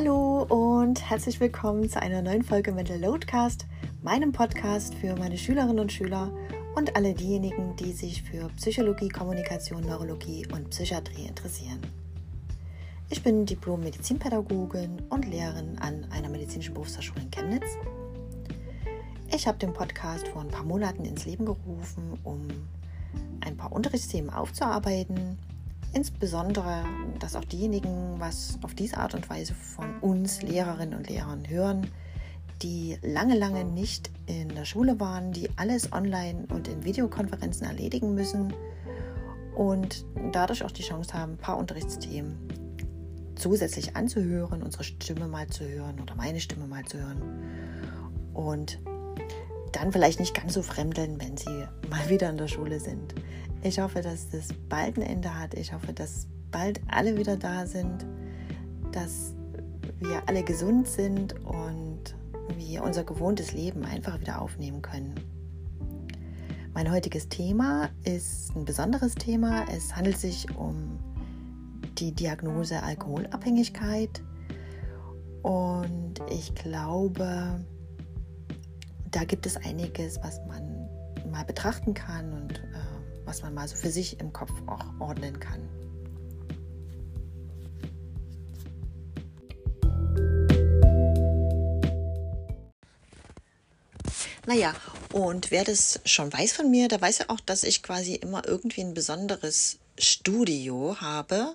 Hallo und herzlich willkommen zu einer neuen Folge Mental Loadcast, meinem Podcast für meine Schülerinnen und Schüler und alle diejenigen, die sich für Psychologie, Kommunikation, Neurologie und Psychiatrie interessieren. Ich bin Diplom-Medizinpädagogin und Lehrerin an einer medizinischen Berufshochschule in Chemnitz. Ich habe den Podcast vor ein paar Monaten ins Leben gerufen, um ein paar Unterrichtsthemen aufzuarbeiten, Insbesondere, dass auch diejenigen, was auf diese Art und Weise von uns Lehrerinnen und Lehrern hören, die lange, lange nicht in der Schule waren, die alles online und in Videokonferenzen erledigen müssen und dadurch auch die Chance haben, ein paar Unterrichtsthemen zusätzlich anzuhören, unsere Stimme mal zu hören oder meine Stimme mal zu hören und dann vielleicht nicht ganz so fremdeln, wenn sie mal wieder in der Schule sind. Ich hoffe, dass das bald ein Ende hat. Ich hoffe, dass bald alle wieder da sind, dass wir alle gesund sind und wir unser gewohntes Leben einfach wieder aufnehmen können. Mein heutiges Thema ist ein besonderes Thema. Es handelt sich um die Diagnose Alkoholabhängigkeit. Und ich glaube, da gibt es einiges, was man mal betrachten kann und was man mal so für sich im Kopf auch ordnen kann. Naja, und wer das schon weiß von mir, der weiß ja auch, dass ich quasi immer irgendwie ein besonderes Studio habe.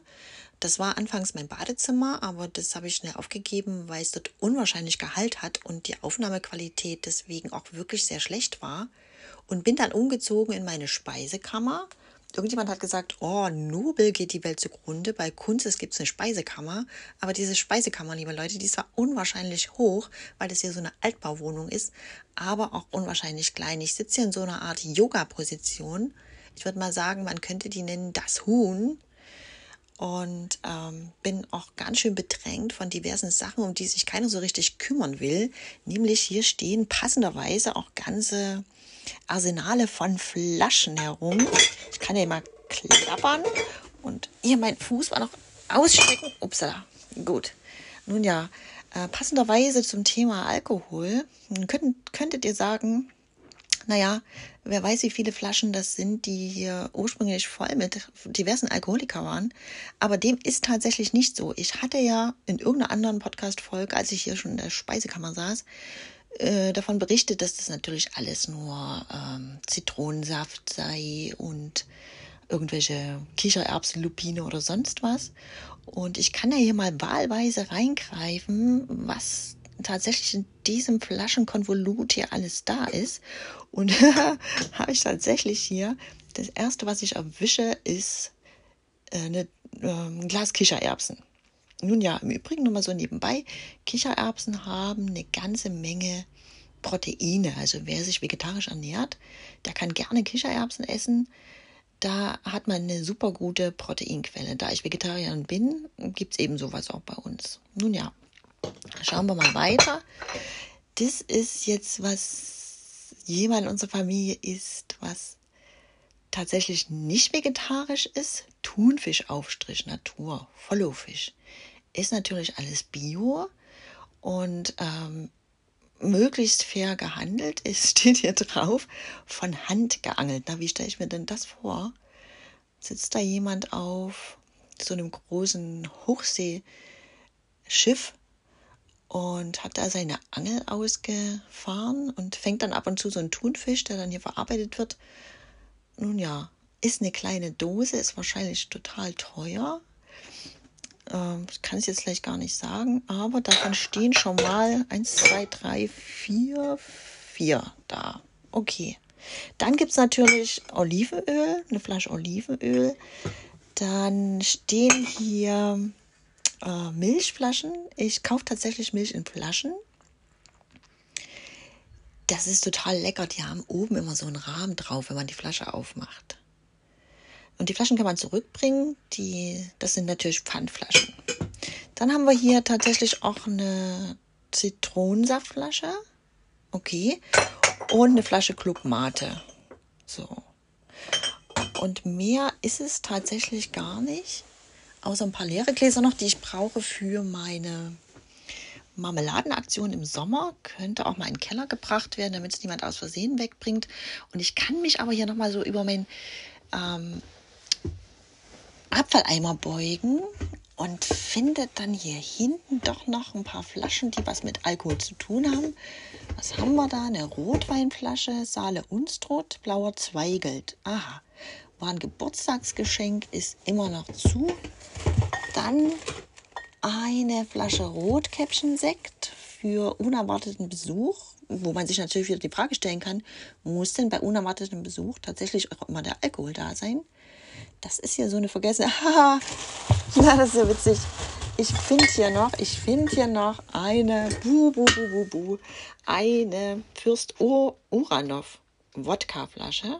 Das war anfangs mein Badezimmer, aber das habe ich schnell aufgegeben, weil es dort unwahrscheinlich Gehalt hat und die Aufnahmequalität deswegen auch wirklich sehr schlecht war und bin dann umgezogen in meine Speisekammer. Irgendjemand hat gesagt, oh, Nobel geht die Welt zugrunde. Bei Kunst gibt es eine Speisekammer. Aber diese Speisekammer, liebe Leute, die ist zwar unwahrscheinlich hoch, weil das hier so eine Altbauwohnung ist, aber auch unwahrscheinlich klein. Ich sitze hier in so einer Art Yoga-Position. Ich würde mal sagen, man könnte die nennen das Huhn. Und ähm, bin auch ganz schön bedrängt von diversen Sachen, um die sich keiner so richtig kümmern will. Nämlich hier stehen passenderweise auch ganze Arsenale von Flaschen herum. Ich kann ja mal klappern. Und hier mein Fuß war noch ausstrecken. Upsala. Gut. Nun ja, äh, passenderweise zum Thema Alkohol könnt, könntet ihr sagen, naja, wer weiß, wie viele Flaschen das sind, die hier ursprünglich voll mit diversen Alkoholikern waren. Aber dem ist tatsächlich nicht so. Ich hatte ja in irgendeiner anderen Podcast-Folge, als ich hier schon in der Speisekammer saß, äh, davon berichtet, dass das natürlich alles nur ähm, Zitronensaft sei und irgendwelche Kichererbsen, Lupine oder sonst was. Und ich kann ja hier mal wahlweise reingreifen, was tatsächlich in diesem Flaschenkonvolut hier alles da ist. Und habe ich tatsächlich hier, das erste, was ich erwische, ist äh, eine, äh, ein Glas Kichererbsen. Nun ja, im Übrigen nur mal so nebenbei, Kichererbsen haben eine ganze Menge Proteine. Also wer sich vegetarisch ernährt, der kann gerne Kichererbsen essen. Da hat man eine super gute Proteinquelle. Da ich Vegetarierin bin, gibt es eben sowas auch bei uns. Nun ja, schauen wir mal weiter. Das ist jetzt, was jemand in unserer Familie isst, was tatsächlich nicht vegetarisch ist. Thunfischaufstrich Natur, Followfisch ist natürlich alles Bio und ähm, möglichst fair gehandelt ist, steht hier drauf, von Hand geangelt. Na, wie stelle ich mir denn das vor? Sitzt da jemand auf so einem großen Hochseeschiff und hat da seine Angel ausgefahren und fängt dann ab und zu so einen Thunfisch, der dann hier verarbeitet wird. Nun ja, ist eine kleine Dose, ist wahrscheinlich total teuer, ähm, ich kann es jetzt vielleicht gar nicht sagen, aber davon stehen schon mal 1, 2, 3, 4, 4 da. Okay. Dann gibt es natürlich Olivenöl, eine Flasche Olivenöl. Dann stehen hier äh, Milchflaschen. Ich kaufe tatsächlich Milch in Flaschen. Das ist total lecker. Die haben oben immer so einen Rahmen drauf, wenn man die Flasche aufmacht. Und die Flaschen kann man zurückbringen. Die, das sind natürlich Pfandflaschen. Dann haben wir hier tatsächlich auch eine Zitronensaftflasche. Okay. Und eine Flasche Club Mate. So. Und mehr ist es tatsächlich gar nicht. Außer ein paar leere Gläser noch, die ich brauche für meine Marmeladenaktion im Sommer könnte auch mal in den Keller gebracht werden, damit es niemand aus Versehen wegbringt. Und ich kann mich aber hier nochmal so über meinen ähm, Abfalleimer beugen und finde dann hier hinten doch noch ein paar Flaschen, die was mit Alkohol zu tun haben. Was haben wir da? Eine Rotweinflasche, Saale Unstrut, blauer Zweigelt. Aha, war ein Geburtstagsgeschenk, ist immer noch zu. Dann eine Flasche Rotkäppchen-Sekt für unerwarteten Besuch, wo man sich natürlich wieder die Frage stellen kann, muss denn bei unerwartetem Besuch tatsächlich auch immer der Alkohol da sein? Das ist ja so eine vergessene. Haha, das ist ja witzig. Ich finde hier noch, ich finde hier noch eine, bu, bu, bu, bu, bu, eine Fürst Uranov Wodkaflasche.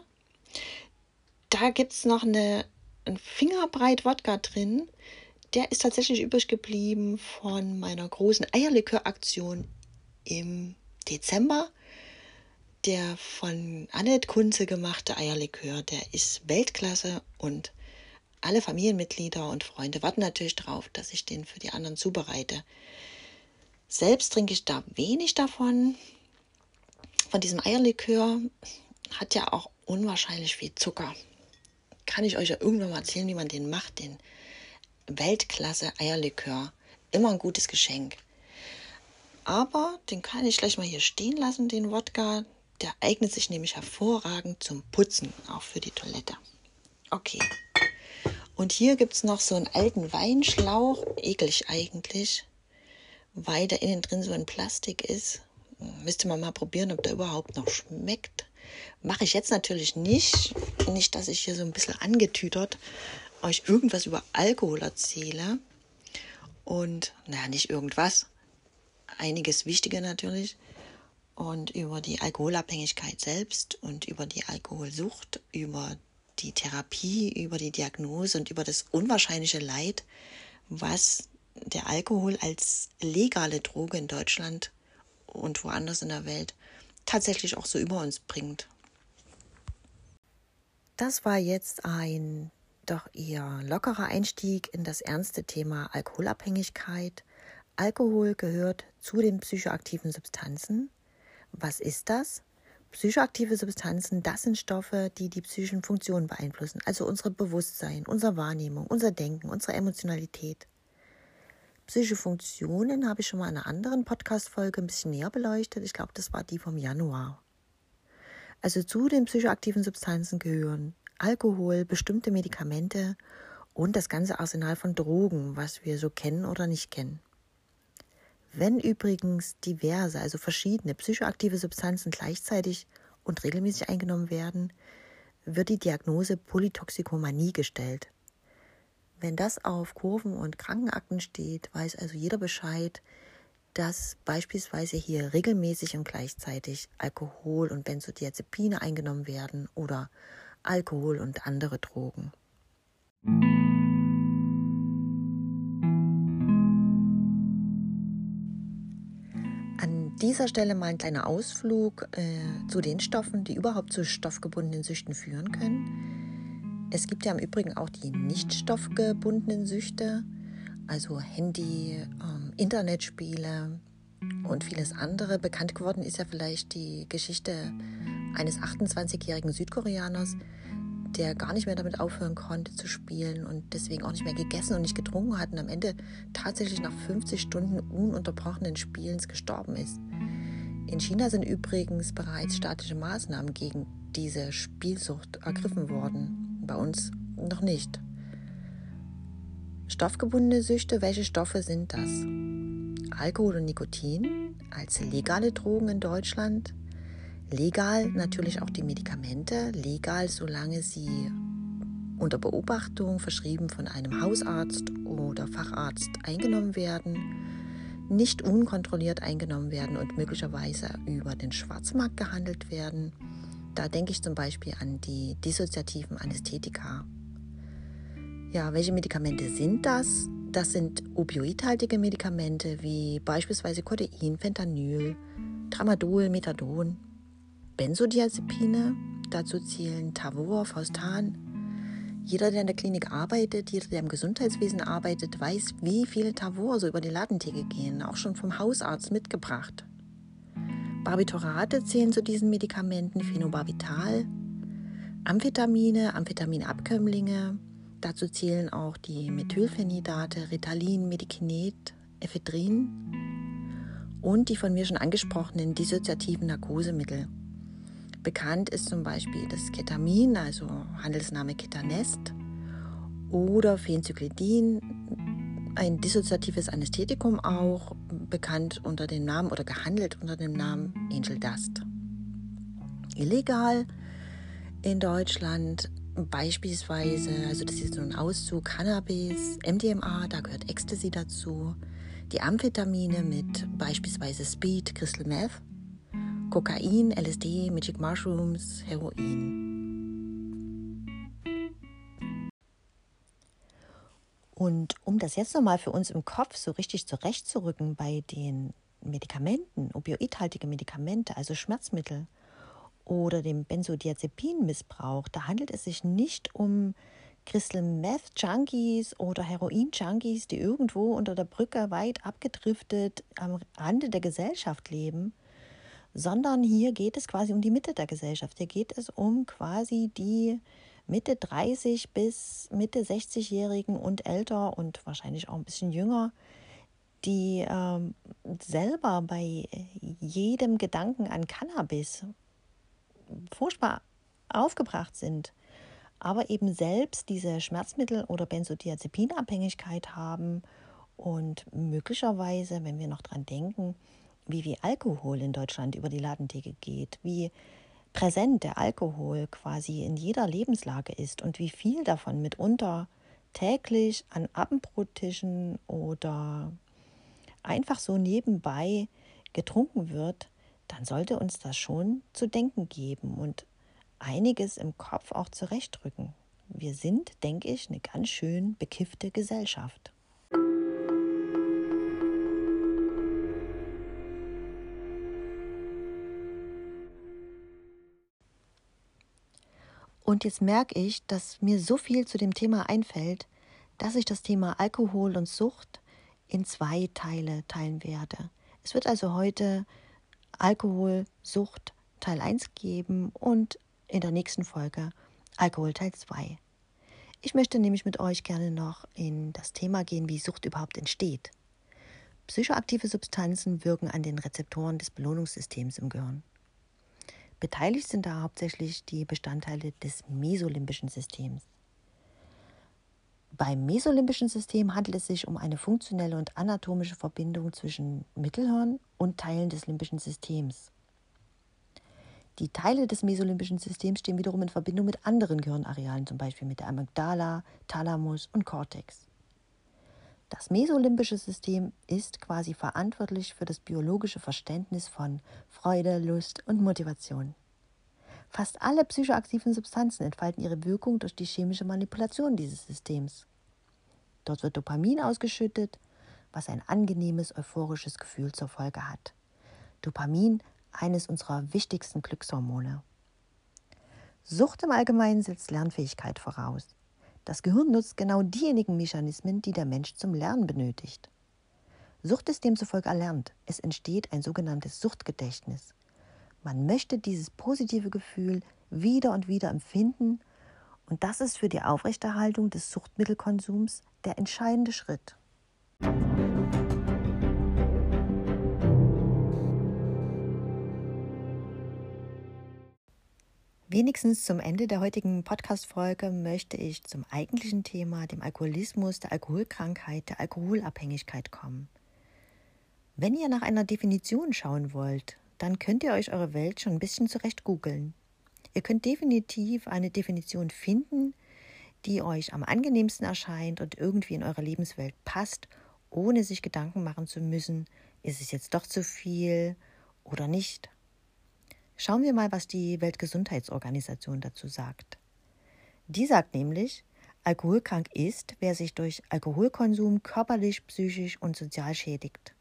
Da gibt es noch eine, ein Fingerbreit Wodka drin der ist tatsächlich übrig geblieben von meiner großen Eierlikör-Aktion im Dezember. Der von Annette Kunze gemachte Eierlikör, der ist Weltklasse und alle Familienmitglieder und Freunde warten natürlich darauf, dass ich den für die anderen zubereite. Selbst trinke ich da wenig davon. Von diesem Eierlikör hat ja auch unwahrscheinlich viel Zucker. Kann ich euch ja irgendwann mal erzählen, wie man den macht, den Weltklasse Eierlikör. Immer ein gutes Geschenk. Aber den kann ich gleich mal hier stehen lassen, den Wodka. Der eignet sich nämlich hervorragend zum Putzen, auch für die Toilette. Okay. Und hier gibt es noch so einen alten Weinschlauch. Eklig eigentlich, weil da innen drin so ein Plastik ist. Müsste man mal probieren, ob der überhaupt noch schmeckt. Mache ich jetzt natürlich nicht. Nicht, dass ich hier so ein bisschen angetütert euch irgendwas über Alkohol erzähle und, naja, nicht irgendwas, einiges Wichtige natürlich, und über die Alkoholabhängigkeit selbst und über die Alkoholsucht, über die Therapie, über die Diagnose und über das unwahrscheinliche Leid, was der Alkohol als legale Droge in Deutschland und woanders in der Welt tatsächlich auch so über uns bringt. Das war jetzt ein doch eher lockerer Einstieg in das ernste Thema Alkoholabhängigkeit. Alkohol gehört zu den psychoaktiven Substanzen. Was ist das? Psychoaktive Substanzen, das sind Stoffe, die die psychischen Funktionen beeinflussen, also unser Bewusstsein, unsere Wahrnehmung, unser Denken, unsere Emotionalität. Psychische Funktionen habe ich schon mal in einer anderen Podcast-Folge ein bisschen näher beleuchtet. Ich glaube, das war die vom Januar. Also zu den psychoaktiven Substanzen gehören Alkohol, bestimmte Medikamente und das ganze Arsenal von Drogen, was wir so kennen oder nicht kennen. Wenn übrigens diverse, also verschiedene psychoaktive Substanzen gleichzeitig und regelmäßig eingenommen werden, wird die Diagnose Polytoxikomanie gestellt. Wenn das auf Kurven und Krankenakten steht, weiß also jeder Bescheid, dass beispielsweise hier regelmäßig und gleichzeitig Alkohol und Benzodiazepine eingenommen werden oder Alkohol und andere Drogen. Dieser Stelle mal ein kleiner Ausflug äh, zu den Stoffen, die überhaupt zu stoffgebundenen Süchten führen können. Es gibt ja im Übrigen auch die nicht stoffgebundenen Süchte, also Handy, ähm, Internetspiele und vieles andere. Bekannt geworden ist ja vielleicht die Geschichte eines 28-jährigen Südkoreaners, der gar nicht mehr damit aufhören konnte zu spielen und deswegen auch nicht mehr gegessen und nicht getrunken hat und am Ende tatsächlich nach 50 Stunden ununterbrochenen Spielens gestorben ist. In China sind übrigens bereits staatliche Maßnahmen gegen diese Spielsucht ergriffen worden, bei uns noch nicht. Stoffgebundene Süchte, welche Stoffe sind das? Alkohol und Nikotin als legale Drogen in Deutschland Legal natürlich auch die Medikamente, legal solange sie unter Beobachtung verschrieben von einem Hausarzt oder Facharzt eingenommen werden, nicht unkontrolliert eingenommen werden und möglicherweise über den Schwarzmarkt gehandelt werden. Da denke ich zum Beispiel an die dissoziativen Anästhetika. Ja, welche Medikamente sind das? Das sind opioidhaltige Medikamente wie beispielsweise Codein, Fentanyl, Tramadol, Methadon. Benzodiazepine, dazu zählen Tavor, Faustan, Jeder, der in der Klinik arbeitet, jeder, der im Gesundheitswesen arbeitet, weiß, wie viele Tavor so über die Ladentheke gehen, auch schon vom Hausarzt mitgebracht. Barbiturate zählen zu diesen Medikamenten, Phenobarbital, Amphetamine, Amphetaminabkömmlinge. Dazu zählen auch die Methylphenidate, Ritalin, Medikinet, Ephedrin und die von mir schon angesprochenen dissoziativen Narkosemittel. Bekannt ist zum Beispiel das Ketamin, also Handelsname Ketanest, oder Phencyclidin, ein dissoziatives Anästhetikum auch, bekannt unter dem Namen oder gehandelt unter dem Namen Angel Dust. Illegal in Deutschland beispielsweise, also das ist so ein Auszug, Cannabis, MDMA, da gehört Ecstasy dazu, die Amphetamine mit beispielsweise Speed, Crystal Meth, Kokain, LSD, Magic Mushrooms, Heroin. Und um das jetzt nochmal für uns im Kopf so richtig zurechtzurücken bei den Medikamenten, opioidhaltige Medikamente, also Schmerzmittel oder dem Benzodiazepinmissbrauch, da handelt es sich nicht um Crystal Meth Junkies oder Heroin Junkies, die irgendwo unter der Brücke weit abgedriftet am Rande der Gesellschaft leben, sondern hier geht es quasi um die Mitte der Gesellschaft. Hier geht es um quasi die Mitte 30 bis Mitte 60-Jährigen und älter und wahrscheinlich auch ein bisschen jünger, die ähm, selber bei jedem Gedanken an Cannabis furchtbar aufgebracht sind aber eben selbst diese Schmerzmittel- oder Benzodiazepinabhängigkeit haben und möglicherweise, wenn wir noch dran denken, wie wie Alkohol in Deutschland über die Ladentheke geht, wie präsent der Alkohol quasi in jeder Lebenslage ist und wie viel davon mitunter täglich an Abendbrottischen oder einfach so nebenbei getrunken wird, dann sollte uns das schon zu denken geben und einiges im Kopf auch zurechtrücken. Wir sind, denke ich, eine ganz schön bekiffte Gesellschaft. Und jetzt merke ich, dass mir so viel zu dem Thema einfällt, dass ich das Thema Alkohol und Sucht in zwei Teile teilen werde. Es wird also heute Alkohol, Sucht Teil 1 geben und in der nächsten Folge Alkohol Teil 2. Ich möchte nämlich mit euch gerne noch in das Thema gehen, wie Sucht überhaupt entsteht. Psychoaktive Substanzen wirken an den Rezeptoren des Belohnungssystems im Gehirn. Beteiligt sind da hauptsächlich die Bestandteile des mesolimbischen Systems. Beim mesolimbischen System handelt es sich um eine funktionelle und anatomische Verbindung zwischen Mittelhirn und Teilen des limbischen Systems. Die Teile des mesolimbischen Systems stehen wiederum in Verbindung mit anderen Gehirnarealen, zum Beispiel mit der Amygdala, Thalamus und Cortex. Das mesolimbische System ist quasi verantwortlich für das biologische Verständnis von Freude, Lust und Motivation. Fast alle psychoaktiven Substanzen entfalten ihre Wirkung durch die chemische Manipulation dieses Systems. Dort wird Dopamin ausgeschüttet, was ein angenehmes, euphorisches Gefühl zur Folge hat. Dopamin eines unserer wichtigsten Glückshormone. Sucht im Allgemeinen setzt Lernfähigkeit voraus. Das Gehirn nutzt genau diejenigen Mechanismen, die der Mensch zum Lernen benötigt. Sucht ist demzufolge erlernt. Es entsteht ein sogenanntes Suchtgedächtnis. Man möchte dieses positive Gefühl wieder und wieder empfinden und das ist für die Aufrechterhaltung des Suchtmittelkonsums der entscheidende Schritt. Wenigstens zum Ende der heutigen Podcast-Folge möchte ich zum eigentlichen Thema, dem Alkoholismus, der Alkoholkrankheit, der Alkoholabhängigkeit kommen. Wenn ihr nach einer Definition schauen wollt, dann könnt ihr euch eure Welt schon ein bisschen zurecht googeln. Ihr könnt definitiv eine Definition finden, die euch am angenehmsten erscheint und irgendwie in eure Lebenswelt passt, ohne sich Gedanken machen zu müssen, ist es jetzt doch zu viel oder nicht. Schauen wir mal, was die Weltgesundheitsorganisation dazu sagt. Die sagt nämlich, alkoholkrank ist, wer sich durch Alkoholkonsum körperlich, psychisch und sozial schädigt.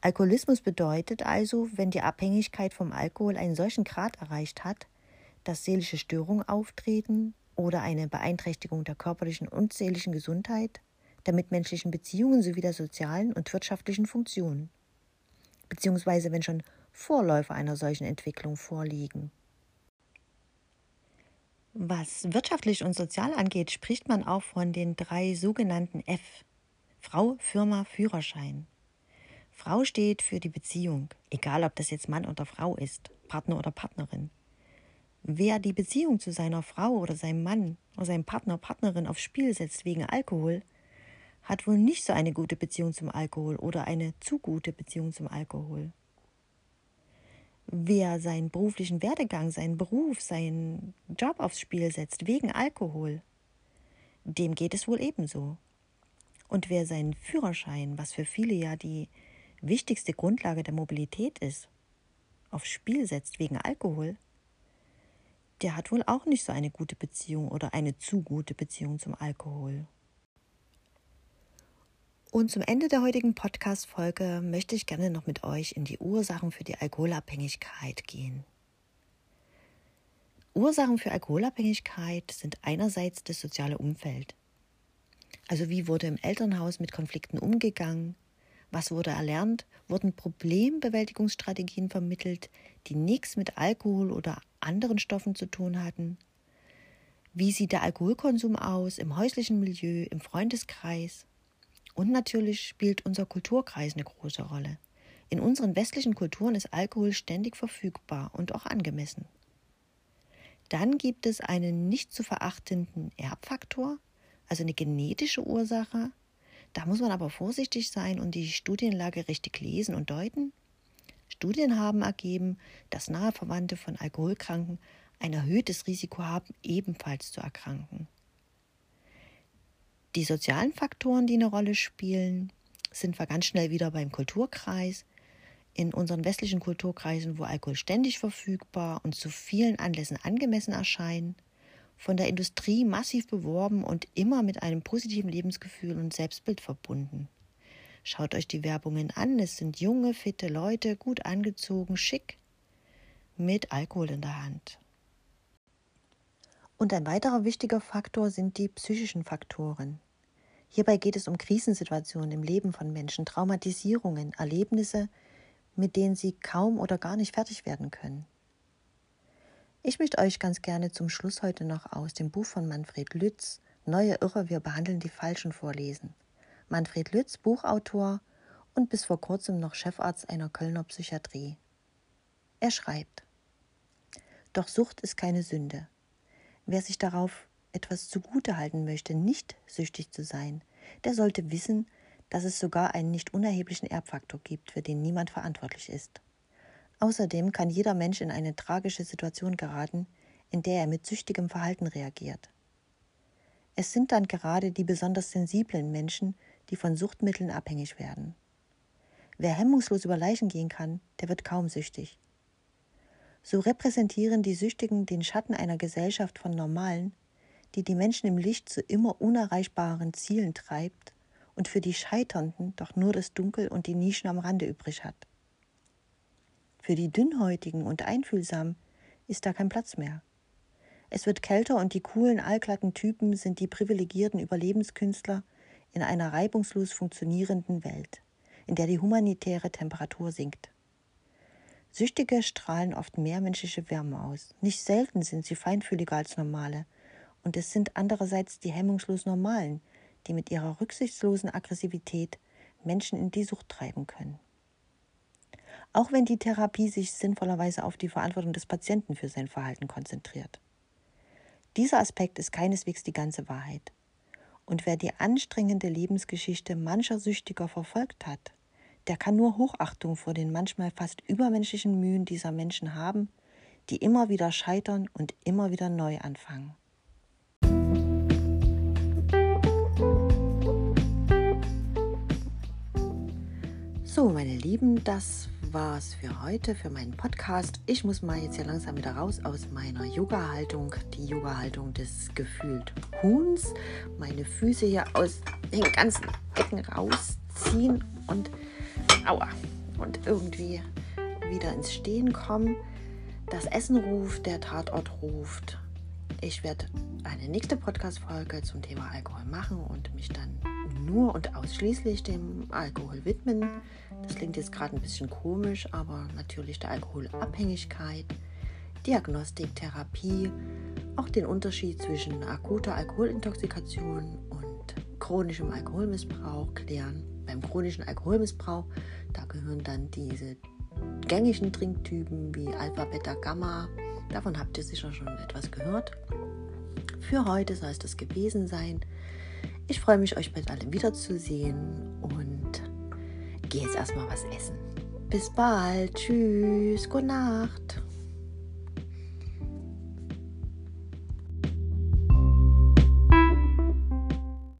Alkoholismus bedeutet also, wenn die Abhängigkeit vom Alkohol einen solchen Grad erreicht hat, dass seelische Störungen auftreten oder eine Beeinträchtigung der körperlichen und seelischen Gesundheit, der mitmenschlichen Beziehungen sowie der sozialen und wirtschaftlichen Funktionen, beziehungsweise wenn schon Vorläufer einer solchen Entwicklung vorliegen. Was wirtschaftlich und sozial angeht, spricht man auch von den drei sogenannten F. Frau, Firma, Führerschein. Frau steht für die Beziehung, egal ob das jetzt Mann oder Frau ist, Partner oder Partnerin. Wer die Beziehung zu seiner Frau oder seinem Mann oder seinem Partner, Partnerin aufs Spiel setzt wegen Alkohol, hat wohl nicht so eine gute Beziehung zum Alkohol oder eine zu gute Beziehung zum Alkohol. Wer seinen beruflichen Werdegang, seinen Beruf, seinen Job aufs Spiel setzt wegen Alkohol, dem geht es wohl ebenso. Und wer seinen Führerschein, was für viele ja die wichtigste Grundlage der Mobilität ist, aufs Spiel setzt wegen Alkohol, der hat wohl auch nicht so eine gute Beziehung oder eine zu gute Beziehung zum Alkohol. Und zum Ende der heutigen Podcast-Folge möchte ich gerne noch mit euch in die Ursachen für die Alkoholabhängigkeit gehen. Ursachen für Alkoholabhängigkeit sind einerseits das soziale Umfeld. Also wie wurde im Elternhaus mit Konflikten umgegangen? Was wurde erlernt? Wurden Problembewältigungsstrategien vermittelt, die nichts mit Alkohol oder anderen Stoffen zu tun hatten? Wie sieht der Alkoholkonsum aus im häuslichen Milieu, im Freundeskreis? Und natürlich spielt unser Kulturkreis eine große Rolle. In unseren westlichen Kulturen ist Alkohol ständig verfügbar und auch angemessen. Dann gibt es einen nicht zu verachtenden Erbfaktor, also eine genetische Ursache. Da muss man aber vorsichtig sein und die Studienlage richtig lesen und deuten. Studien haben ergeben, dass nahe Verwandte von Alkoholkranken ein erhöhtes Risiko haben, ebenfalls zu erkranken. Die sozialen Faktoren, die eine Rolle spielen, sind wir ganz schnell wieder beim Kulturkreis. In unseren westlichen Kulturkreisen, wo Alkohol ständig verfügbar und zu vielen Anlässen angemessen erscheint, von der Industrie massiv beworben und immer mit einem positiven Lebensgefühl und Selbstbild verbunden. Schaut euch die Werbungen an, es sind junge, fitte Leute, gut angezogen, schick, mit Alkohol in der Hand. Und ein weiterer wichtiger Faktor sind die psychischen Faktoren. Hierbei geht es um Krisensituationen im Leben von Menschen, Traumatisierungen, Erlebnisse, mit denen sie kaum oder gar nicht fertig werden können. Ich möchte euch ganz gerne zum Schluss heute noch aus dem Buch von Manfred Lütz Neue Irre, wir behandeln die Falschen vorlesen. Manfred Lütz, Buchautor und bis vor kurzem noch Chefarzt einer Kölner Psychiatrie. Er schreibt: Doch Sucht ist keine Sünde. Wer sich darauf etwas zugute halten möchte, nicht süchtig zu sein, der sollte wissen, dass es sogar einen nicht unerheblichen Erbfaktor gibt, für den niemand verantwortlich ist. Außerdem kann jeder Mensch in eine tragische Situation geraten, in der er mit süchtigem Verhalten reagiert. Es sind dann gerade die besonders sensiblen Menschen, die von Suchtmitteln abhängig werden. Wer hemmungslos über Leichen gehen kann, der wird kaum süchtig. So repräsentieren die Süchtigen den Schatten einer Gesellschaft von Normalen, die die Menschen im Licht zu immer unerreichbaren Zielen treibt und für die Scheiternden doch nur das Dunkel und die Nischen am Rande übrig hat. Für die Dünnhäutigen und Einfühlsamen ist da kein Platz mehr. Es wird kälter und die coolen, allglatten Typen sind die privilegierten Überlebenskünstler in einer reibungslos funktionierenden Welt, in der die humanitäre Temperatur sinkt. Süchtige strahlen oft mehr menschliche Wärme aus. Nicht selten sind sie feinfühliger als normale. Und es sind andererseits die hemmungslos Normalen, die mit ihrer rücksichtslosen Aggressivität Menschen in die Sucht treiben können auch wenn die Therapie sich sinnvollerweise auf die Verantwortung des Patienten für sein Verhalten konzentriert. Dieser Aspekt ist keineswegs die ganze Wahrheit. Und wer die anstrengende Lebensgeschichte mancher Süchtiger verfolgt hat, der kann nur Hochachtung vor den manchmal fast übermenschlichen Mühen dieser Menschen haben, die immer wieder scheitern und immer wieder neu anfangen. So, meine Lieben, das war's für heute, für meinen Podcast. Ich muss mal jetzt ja langsam wieder raus aus meiner Yoga-Haltung, die Yoga-Haltung des gefühlt Huhns, meine Füße hier aus den ganzen Ecken rausziehen und aua, und irgendwie wieder ins Stehen kommen. Das Essen ruft, der Tatort ruft. ich werde eine nächste Podcast-Folge zum Thema Alkohol machen und mich dann nur und ausschließlich dem Alkohol widmen. Das klingt jetzt gerade ein bisschen komisch, aber natürlich der Alkoholabhängigkeit, Diagnostik, Therapie, auch den Unterschied zwischen akuter Alkoholintoxikation und chronischem Alkoholmissbrauch klären. Beim chronischen Alkoholmissbrauch, da gehören dann diese gängigen Trinktypen wie Alpha, Beta, Gamma. Davon habt ihr sicher schon etwas gehört. Für heute soll es das gewesen sein. Ich freue mich, euch bald alle wiederzusehen und gehe jetzt erstmal was essen. Bis bald. Tschüss. Gute Nacht.